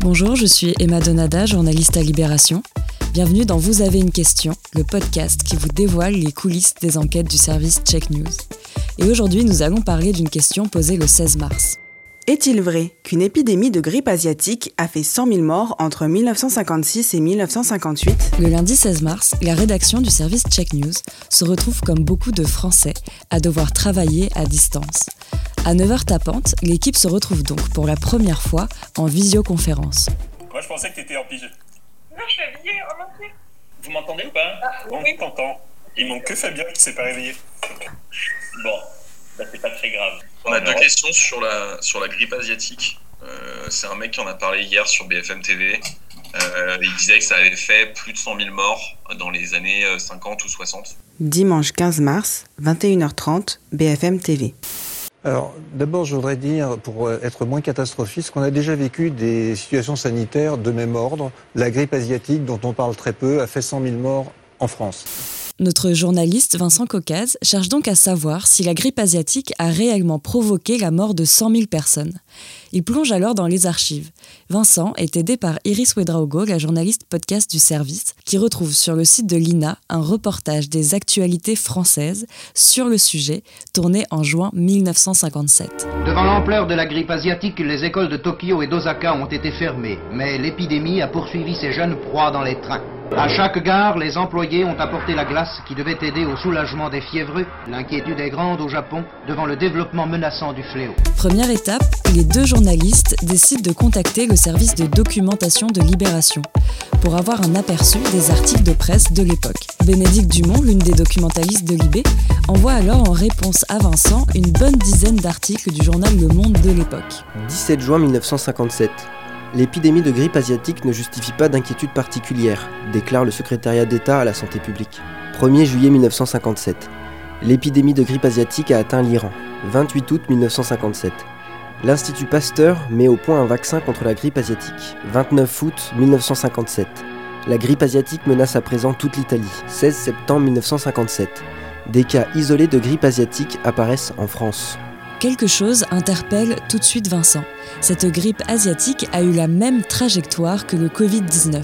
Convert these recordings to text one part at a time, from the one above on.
Bonjour, je suis Emma Donada, journaliste à Libération. Bienvenue dans Vous avez une question, le podcast qui vous dévoile les coulisses des enquêtes du service Check News. Et aujourd'hui, nous allons parler d'une question posée le 16 mars. Est-il vrai qu'une épidémie de grippe asiatique a fait 100 000 morts entre 1956 et 1958 Le lundi 16 mars, la rédaction du service Check News se retrouve comme beaucoup de Français à devoir travailler à distance. À 9h tapante, l'équipe se retrouve donc pour la première fois en visioconférence. Moi, je pensais que tu étais en pige. Non, je suis habillée en entier. Vous m'entendez ou pas? Ah, On oui. t'entend. Il manque que Fabien qui s'est pas réveillé. Bon, bah, c'est pas très grave. On a deux questions sur la, sur la grippe asiatique. Euh, c'est un mec qui en a parlé hier sur BFM TV. Euh, il disait que ça avait fait plus de 100 000 morts dans les années euh, 50 ou 60. Dimanche 15 mars, 21h30, BFM TV. Alors, d'abord, je voudrais dire, pour euh, être moins catastrophiste, qu'on a déjà vécu des situations sanitaires de même ordre. La grippe asiatique, dont on parle très peu, a fait 100 000 morts en France. Notre journaliste Vincent Caucase cherche donc à savoir si la grippe asiatique a réellement provoqué la mort de 100 000 personnes. Il plonge alors dans les archives. Vincent est aidé par Iris Wedraogo, la journaliste podcast du service, qui retrouve sur le site de l'INA un reportage des actualités françaises sur le sujet, tourné en juin 1957. Devant l'ampleur de la grippe asiatique, les écoles de Tokyo et d'Osaka ont été fermées, mais l'épidémie a poursuivi ces jeunes proies dans les trains. À chaque gare, les employés ont apporté la glace qui devait aider au soulagement des fiévreux. L'inquiétude est grande au Japon devant le développement menaçant du fléau. Première étape, les deux journalistes décident de contacter le service de documentation de Libération pour avoir un aperçu des articles de presse de l'époque. Bénédicte Dumont, l'une des documentalistes de Libé, envoie alors en réponse à Vincent une bonne dizaine d'articles du journal Le Monde de l'époque. 17 juin 1957. L'épidémie de grippe asiatique ne justifie pas d'inquiétude particulière, déclare le secrétariat d'État à la santé publique. 1er juillet 1957. L'épidémie de grippe asiatique a atteint l'Iran. 28 août 1957. L'Institut Pasteur met au point un vaccin contre la grippe asiatique. 29 août 1957. La grippe asiatique menace à présent toute l'Italie. 16 septembre 1957. Des cas isolés de grippe asiatique apparaissent en France. Quelque chose interpelle tout de suite Vincent. Cette grippe asiatique a eu la même trajectoire que le Covid-19.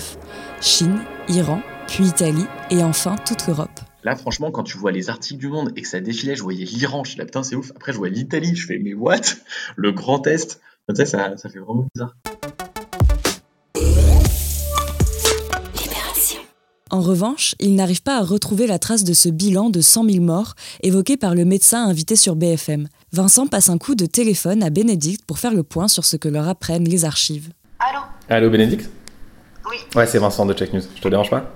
Chine, Iran, puis Italie et enfin toute l'Europe. Là, franchement, quand tu vois les articles du monde et que ça défilait, je voyais l'Iran, je suis là, putain, c'est ouf. Après, je vois l'Italie, je fais, mais what? Le Grand Est. Ça, ça fait vraiment bizarre. En revanche, il n'arrive pas à retrouver la trace de ce bilan de 100 000 morts évoqué par le médecin invité sur BFM. Vincent passe un coup de téléphone à Bénédicte pour faire le point sur ce que leur apprennent les archives. Allô Allô Bénédicte Oui. Ouais, c'est Vincent de Check News. Je te dérange pas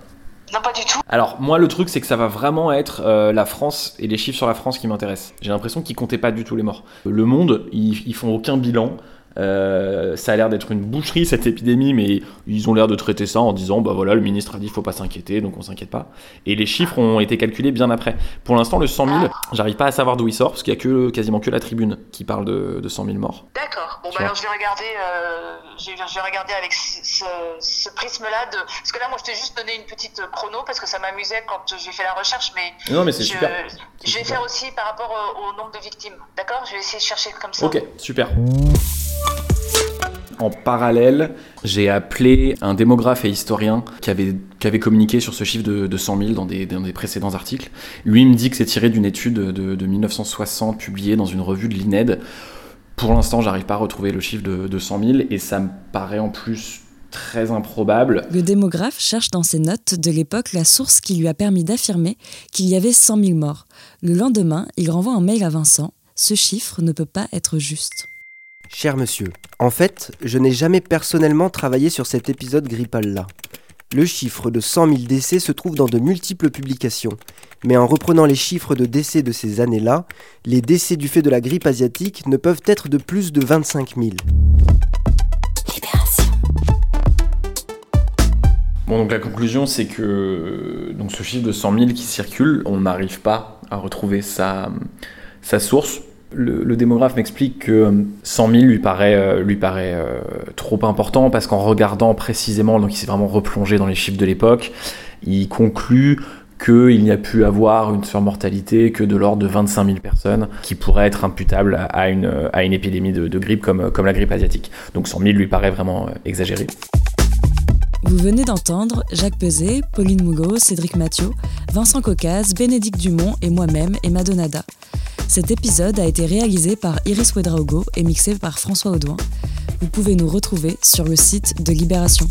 Non, pas du tout. Alors, moi, le truc, c'est que ça va vraiment être euh, la France et les chiffres sur la France qui m'intéressent. J'ai l'impression qu'ils comptaient pas du tout les morts. Le monde, ils, ils font aucun bilan. Euh, ça a l'air d'être une boucherie cette épidémie, mais ils ont l'air de traiter ça en disant bah voilà, le ministre a dit faut pas s'inquiéter, donc on s'inquiète pas. Et les chiffres ont été calculés bien après. Pour l'instant, le 100 000, j'arrive pas à savoir d'où il sort parce qu'il y a que quasiment que la tribune qui parle de, de 100 000 morts. D'accord. Bon, bah alors je vais regarder, euh, je vais je vais regarder avec ce, ce- ce prisme-là. De... Parce que là, moi, je t'ai juste donné une petite chrono parce que ça m'amusait quand j'ai fait la recherche, mais Non, mais c'est je, super. je vais super. faire aussi par rapport au, au nombre de victimes. D'accord? Je vais essayer de chercher comme ça. Ok, super. En parallèle, j'ai appelé un démographe et historien qui avait, communiqué sur ce chiffre de, de 100 000 dans des, précédents articles. Lui me dit que c'est tiré d'une étude de, de 1960 publiée dans une revue de l'INED. Pour l'instant, j'arrive pas à retrouver le chiffre de, de 100 000 et ça me paraît en plus très improbable. Le démographe cherche dans ses notes de l'époque la source qui lui a permis d'affirmer qu'il y avait 100 000 morts. Le lendemain, il renvoie un mail à Vincent. Ce chiffre ne peut pas être juste. Cher monsieur, en fait, je n'ai jamais personnellement travaillé sur cet épisode grippal-là. Le chiffre de 100 000 décès se trouve dans de multiples publications, mais en reprenant les chiffres de décès de ces années-là, les décès du fait de la grippe asiatique ne peuvent être de plus de 25 000. Bon, donc la conclusion, c'est que donc ce chiffre de 100 000 qui circule, on n'arrive pas à retrouver sa, sa source. Le, démographe m'explique que 100 000 lui paraît, euh, euh, trop important parce qu'en regardant précisément, donc il s'est vraiment replongé dans les chiffres de l'époque, il conclut qu'il n'y a pu avoir une surmortalité que de l'ordre de 25 000 personnes qui pourraient être imputables à une, épidémie de, grippe comme, la grippe asiatique. Donc 100 000 lui paraît vraiment euh, exagéré. Vous venez d'entendre Jacques Peset, Pauline Mougot, Cédric Mathieu, Vincent Caucase, Bénédicte Dumont et moi-même, Emma Donada. Cet épisode a été réalisé par Iris Wedraogo et mixé par François Audouin. Vous pouvez nous retrouver sur le site de Libération.